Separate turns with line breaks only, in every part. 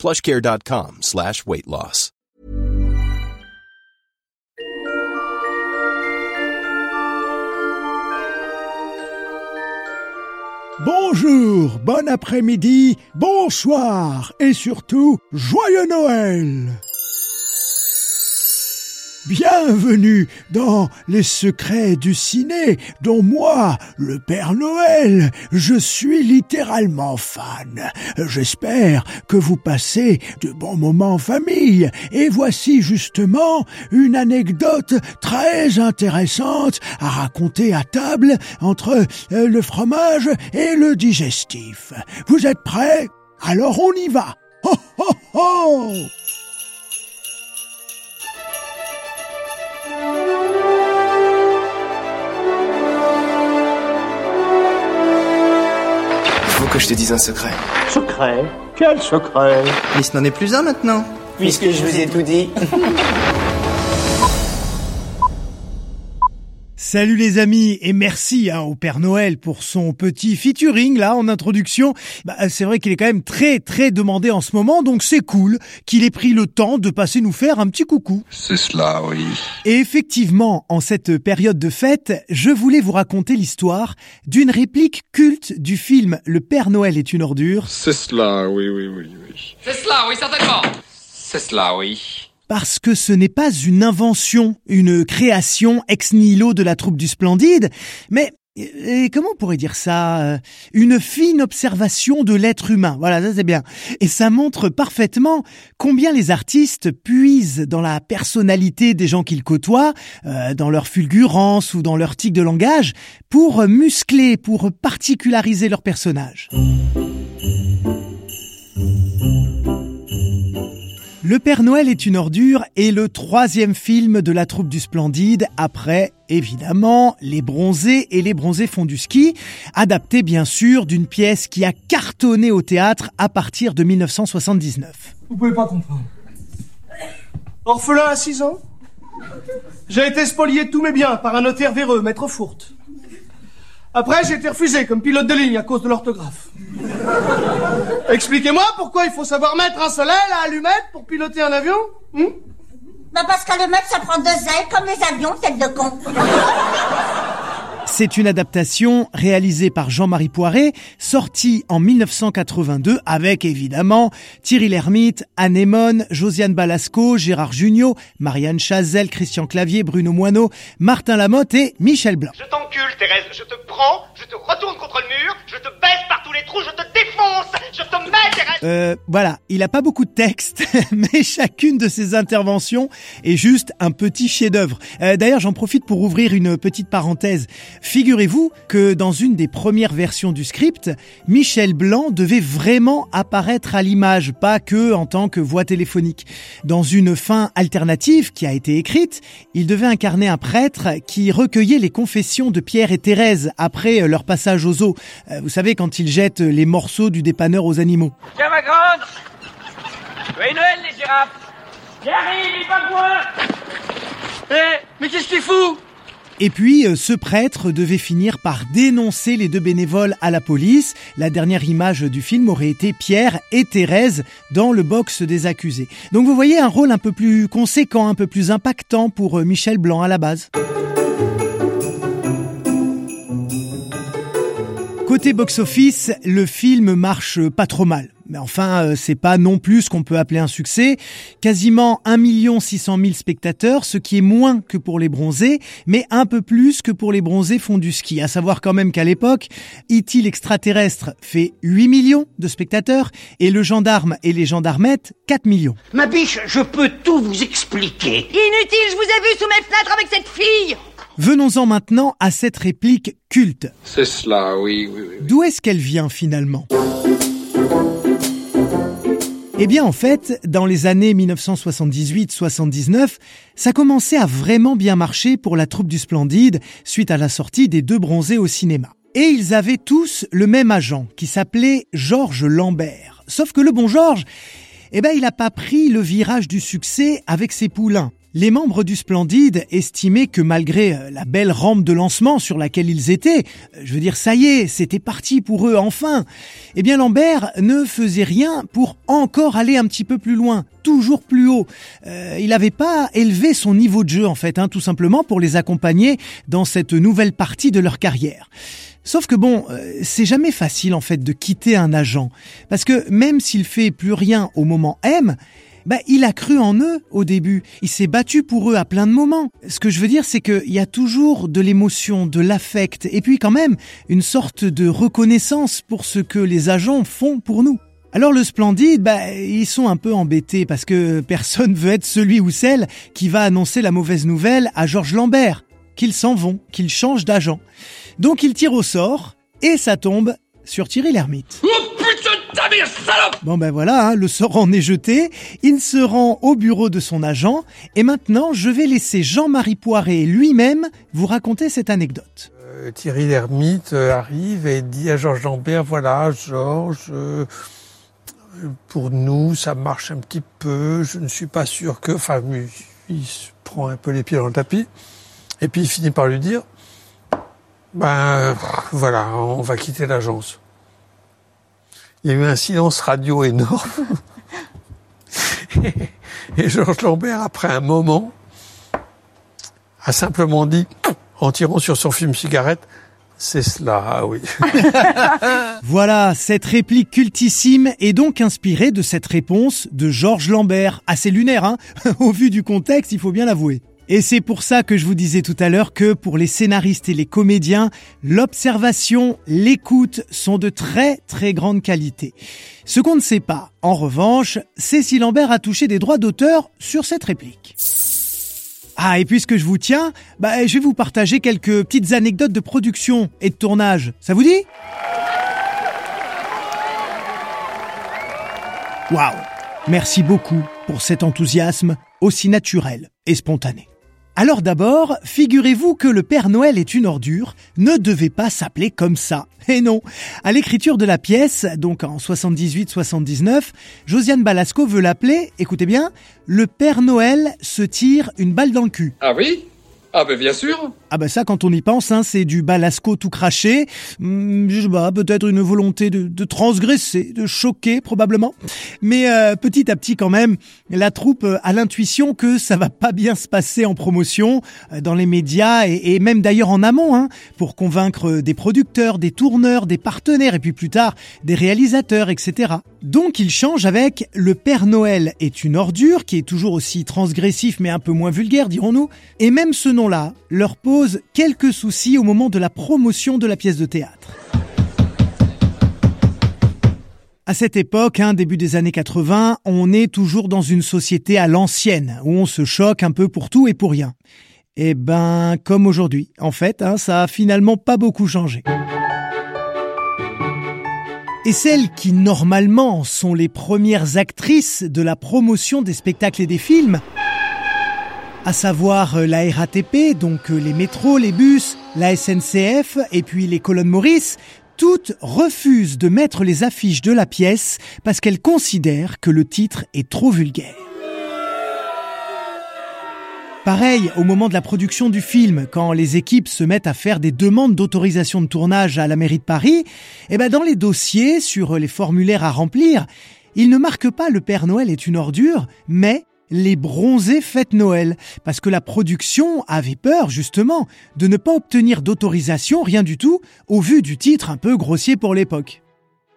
plushcare.com slash weight loss.
Bonjour, bon après-midi, bonsoir et surtout, joyeux Noël Bienvenue dans les secrets du ciné dont moi, le Père Noël, je suis littéralement fan. J'espère que vous passez de bons moments en famille et voici justement une anecdote très intéressante à raconter à table entre euh, le fromage et le digestif. Vous êtes prêts? Alors on y va. Ho ho ho
que je te dise un secret.
Secret? Quel secret?
Mais ce n'en est plus un maintenant.
Puisque je vous ai tout dit.
Salut les amis et merci hein, au Père Noël pour son petit featuring là en introduction. Bah, c'est vrai qu'il est quand même très très demandé en ce moment donc c'est cool qu'il ait pris le temps de passer nous faire un petit coucou.
C'est cela, oui.
Et effectivement, en cette période de fête, je voulais vous raconter l'histoire d'une réplique culte du film Le Père Noël est une ordure
C'est cela, oui, oui, oui, oui.
C'est cela, oui, certainement.
C'est cela, oui.
Parce que ce n'est pas une invention, une création ex nihilo de la troupe du Splendide, mais et comment on pourrait dire ça euh, Une fine observation de l'être humain. Voilà, ça c'est bien. Et ça montre parfaitement combien les artistes puisent dans la personnalité des gens qu'ils côtoient, euh, dans leur fulgurance ou dans leur tic de langage, pour muscler, pour particulariser leur personnage. Le Père Noël est une ordure est le troisième film de la troupe du Splendide après, évidemment, Les Bronzés et Les Bronzés font du ski, adapté bien sûr d'une pièce qui a cartonné au théâtre à partir de 1979.
Vous pouvez pas comprendre. Orphelin à 6 ans? J'ai été spolié de tous mes biens par un notaire véreux, maître Fourte. Après, j'ai été refusé comme pilote de ligne à cause de l'orthographe. Expliquez-moi pourquoi il faut savoir mettre un soleil à allumette pour piloter un avion hmm
Bah parce mettre, ça prend deux ailes, comme les avions, tête de con.
C'est une adaptation réalisée par Jean-Marie Poiré, sortie en 1982 avec évidemment Thierry Lhermitte, Anémone, Josiane Balasco, Gérard Jugnot, Marianne Chazelle, Christian Clavier, Bruno Moineau, Martin Lamotte et Michel Blanc.
Je t'encule, Thérèse. Je te prends, je te retourne contre le mur, je te baisse par tous les trous, je te défonce, je te mets, Thérèse.
Euh, voilà, il a pas beaucoup de texte, mais chacune de ses interventions est juste un petit chef-d'œuvre. Euh, D'ailleurs, j'en profite pour ouvrir une petite parenthèse. Figurez-vous que dans une des premières versions du script, Michel Blanc devait vraiment apparaître à l'image, pas que en tant que voix téléphonique. Dans une fin alternative qui a été écrite, il devait incarner un prêtre qui recueillait les confessions de Pierre et Thérèse après leur passage aux eaux. Euh, Vous savez, quand ils jettent les morceaux du dépanneur aux animaux.
Tiens, ma grande Joyeux Noël, les girafes J'arrive, pingouins Eh, mais qu'est-ce qu'il fout
Et puis, euh, ce prêtre devait finir par dénoncer les deux bénévoles à la police. La dernière image du film aurait été Pierre et Thérèse dans le box des accusés. Donc vous voyez un rôle un peu plus conséquent, un peu plus impactant pour euh, Michel Blanc à la base. Côté box-office, le film marche pas trop mal. Mais enfin, euh, c'est pas non plus ce qu'on peut appeler un succès. Quasiment 1 600 000 spectateurs, ce qui est moins que pour les bronzés, mais un peu plus que pour les bronzés font du ski. À savoir quand même qu'à l'époque, E.T. l'extraterrestre fait 8 millions de spectateurs et le gendarme et les gendarmettes 4 millions.
Ma biche, je peux tout vous expliquer.
Inutile, je vous ai vu sous mes fenêtres avec cette fille
Venons-en maintenant à cette réplique culte.
C'est cela, oui, oui, oui. oui.
D'où est-ce qu'elle vient finalement? Eh bien en fait, dans les années 1978-79, ça commençait à vraiment bien marcher pour la troupe du Splendide suite à la sortie des deux bronzés au cinéma. Et ils avaient tous le même agent qui s'appelait Georges Lambert. Sauf que le bon Georges, eh ben il n'a pas pris le virage du succès avec ses poulains. Les membres du Splendide estimaient que malgré euh, la belle rampe de lancement sur laquelle ils étaient, euh, je veux dire ça y est, c'était parti pour eux enfin, eh bien Lambert ne faisait rien pour encore aller un petit peu plus loin, toujours plus haut. Euh, il n'avait pas élevé son niveau de jeu en fait, hein, tout simplement pour les accompagner dans cette nouvelle partie de leur carrière. Sauf que bon, c'est jamais facile en fait de quitter un agent, parce que même s'il fait plus rien au moment M, bah, il a cru en eux au début. Il s'est battu pour eux à plein de moments. Ce que je veux dire, c'est qu'il y a toujours de l'émotion, de l'affect, et puis quand même une sorte de reconnaissance pour ce que les agents font pour nous. Alors le Splendide, bah, ils sont un peu embêtés parce que personne veut être celui ou celle qui va annoncer la mauvaise nouvelle à Georges Lambert, qu'ils s'en vont, qu'ils changent d'agent. Donc ils tirent au sort, et ça tombe sur Thierry Bon ben voilà, hein, le sort en est jeté, il se rend au bureau de son agent, et maintenant je vais laisser Jean-Marie Poiré lui-même vous raconter cette anecdote.
Euh, Thierry Lhermitte euh, arrive et dit à Georges Lambert, voilà Georges, euh, pour nous ça marche un petit peu, je ne suis pas sûr que... Enfin, il se prend un peu les pieds dans le tapis, et puis il finit par lui dire, ben voilà, on va quitter l'agence. Il y a eu un silence radio énorme. et Georges Lambert, après un moment, a simplement dit, en tirant sur son film cigarette, c'est cela, ah oui.
voilà, cette réplique cultissime est donc inspirée de cette réponse de Georges Lambert. Assez lunaire, hein Au vu du contexte, il faut bien l'avouer. Et c'est pour ça que je vous disais tout à l'heure que pour les scénaristes et les comédiens, l'observation, l'écoute sont de très très grande qualité. Ce qu'on ne sait pas, en revanche, c'est si Lambert a touché des droits d'auteur sur cette réplique. Ah, et puisque je vous tiens, bah, je vais vous partager quelques petites anecdotes de production et de tournage. Ça vous dit? Waouh Merci beaucoup pour cet enthousiasme aussi naturel et spontané. Alors d'abord, figurez-vous que le Père Noël est une ordure ne devait pas s'appeler comme ça. Et non, à l'écriture de la pièce, donc en 78-79, Josiane Balasco veut l'appeler, écoutez bien, le Père Noël se tire une balle dans le cul.
Ah oui? Ah ben bien sûr
Ah ben ça quand on y pense, hein, c'est du balasco tout craché, hmm, je sais pas, peut-être une volonté de, transgresser, de choquer probablement. Mais euh, petit à petit quand même, la troupe euh, a l'intuition que ça va pas bien se passer en promotion, euh, dans les médias et, et même d'ailleurs en amont, hein, pour convaincre des producteurs, des tourneurs, des partenaires et puis plus tard des réalisateurs, etc. Donc il change avec Le Père Noël est une ordure, qui est toujours aussi transgressif mais un peu moins vulgaire, dirons-nous, et même ce là leur pose quelques soucis au moment de la promotion de la pièce de théâtre. À cette époque, hein, début des années 80, on est toujours dans une société à l'ancienne, où on se choque un peu pour tout et pour rien. Eh ben, comme aujourd'hui. En fait, hein, ça a finalement pas beaucoup changé. Et celles qui, normalement, sont les premières actrices de la promotion des spectacles et des films, à savoir euh, la RATP, donc euh, les métros, les bus, la SNCF et puis les colonnes Maurice, toutes refusent de mettre les affiches de la pièce parce qu'elles considèrent que le titre est trop vulgaire. Pareil, au moment de la production du film, quand les équipes se mettent à faire des demandes d'autorisation de tournage à la mairie de Paris, eh ben dans les dossiers, sur les formulaires à remplir, ils ne marquent pas le Père Noël est une ordure, mais les bronzés fêtes Noël, parce que la production avait peur justement de ne pas obtenir d'autorisation, rien du tout, au vu du titre un peu grossier pour l'époque.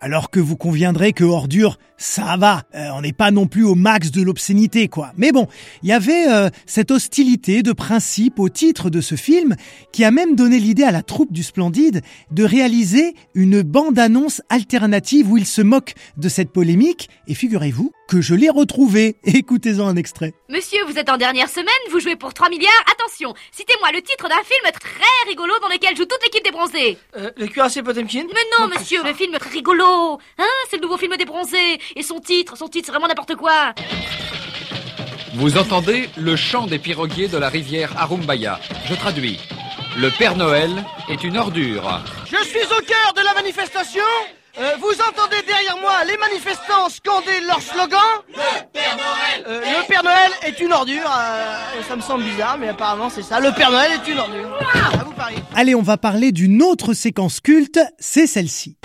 Alors que vous conviendrez que ordure, ça va, euh, on n'est pas non plus au max de l'obscénité, quoi. Mais bon, il y avait euh, cette hostilité de principe au titre de ce film qui a même donné l'idée à la troupe du Splendide de réaliser une bande-annonce alternative où il se moque de cette polémique. Et figurez-vous que je l'ai retrouvé. Écoutez-en un extrait.
Monsieur, vous êtes en dernière semaine, vous jouez pour 3 milliards. Attention, citez-moi le titre d'un film très rigolo dans lequel joue toute l'équipe des bronzés.
Euh, le cuirassé Potemkin?
Mais non, monsieur, le film très rigolo. Hein, c'est le nouveau film des bronzés. Et son titre, son titre, c'est vraiment n'importe quoi.
Vous entendez le chant des piroguiers de la rivière Arumbaya. Je traduis. Le Père Noël est une ordure.
Je suis au cœur de la manifestation. Euh, vous entendez derrière moi les manifestants scander leur slogan Le Père Noël euh, Le Père Noël est une ordure. Euh, ça me semble bizarre, mais apparemment c'est ça. Le Père Noël est une ordure. À vous.
Allez, on va parler d'une autre séquence culte, c'est celle-ci.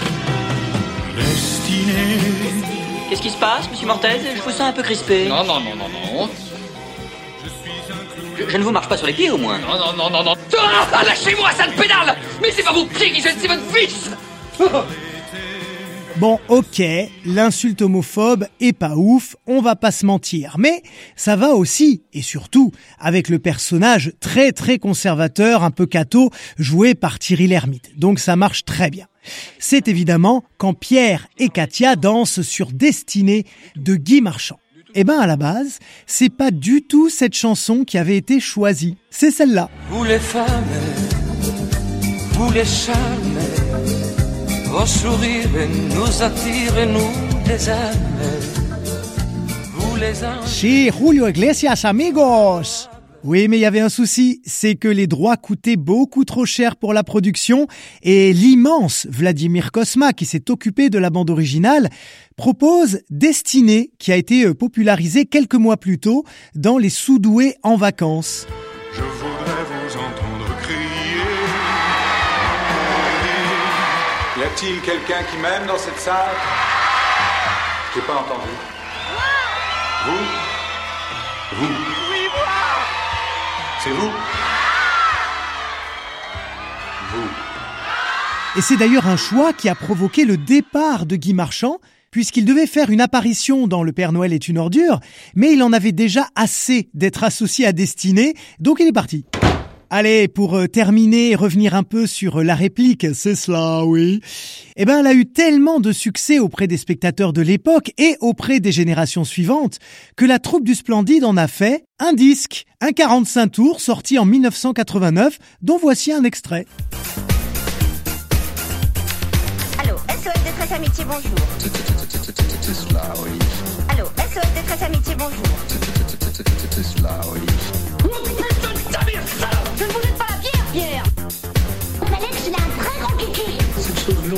Qu'est-ce qui se passe, monsieur Mortez Je vous sens un peu crispé.
Non, non, non, non, non.
Je, je ne vous marche pas sur les pieds au moins.
Non, non, non, non, non. Ah, lâchez-moi, sale pédale Mais c'est pas vos pieds qui gênent, c'est votre vis
Bon, ok, l'insulte homophobe est pas ouf, on va pas se mentir, mais ça va aussi, et surtout, avec le personnage très très conservateur, un peu cato, joué par Thierry Lhermitte. Donc ça marche très bien. C'est évidemment quand Pierre et Katia dansent sur Destinée de Guy Marchand. Eh ben à la base, c'est pas du tout cette chanson qui avait été choisie, c'est celle-là.
Vous les femmes, vous les vos nous
Julio Iglesias, amigos. Oui, mais il y avait un souci, c'est que les droits coûtaient beaucoup trop cher pour la production et l'immense Vladimir Kosma, qui s'est occupé de la bande originale, propose Destinée, qui a été popularisé quelques mois plus tôt dans Les Soudoués en vacances.
Y a-t-il quelqu'un qui m'aime dans cette salle? J'ai pas entendu. Vous? Vous
Oui, moi
C'est vous? Vous.
Et c'est d'ailleurs un choix qui a provoqué le départ de Guy Marchand, puisqu'il devait faire une apparition dans Le Père Noël est une ordure, mais il en avait déjà assez d'être associé à Destinée, donc il est parti. Allez, pour euh, terminer et revenir un peu sur euh, la réplique, c'est cela, oui. Eh ben, elle a eu tellement de succès auprès des spectateurs de l'époque et auprès des générations suivantes que la troupe du Splendide en a fait un disque, un 45 tours sorti en 1989, dont voici un extrait.
Allô, SOS Détresse Amitié, bonjour. Allô, SOS Détresse Amitié, bonjour.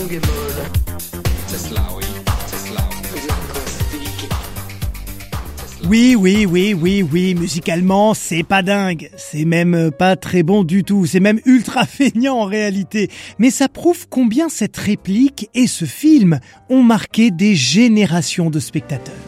Cette chose longue et molle.
C'est cela, oui. C'est cela.
Oui, oui, oui, oui, oui, musicalement, c'est pas dingue. C'est même euh, pas très bon du tout. C'est même ultra feignant en réalité. Mais ça prouve combien cette réplique et ce film ont marqué des générations de spectateurs.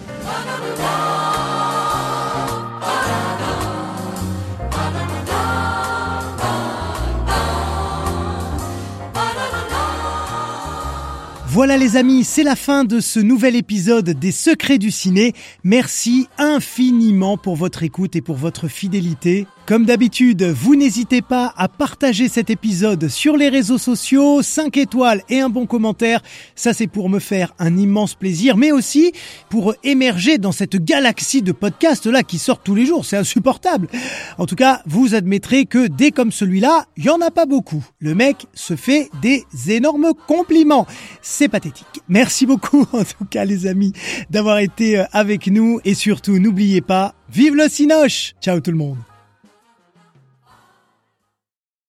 Voilà les amis, c'est la fin de ce nouvel épisode des Secrets du Ciné. Merci infiniment pour votre écoute et pour votre fidélité. Comme d'habitude, vous n'hésitez pas à partager cet épisode sur les réseaux sociaux, 5 étoiles et un bon commentaire. Ça c'est pour me faire un immense plaisir, mais aussi pour émerger dans cette galaxie de podcasts là qui sortent tous les jours. C'est insupportable. En tout cas, vous admettrez que dès comme celui-là, il y en a pas beaucoup. Le mec se fait des énormes compliments. C'est pathétique. Merci beaucoup en tout cas les amis d'avoir été avec nous et surtout n'oubliez pas, vive le Cinoche Ciao tout le monde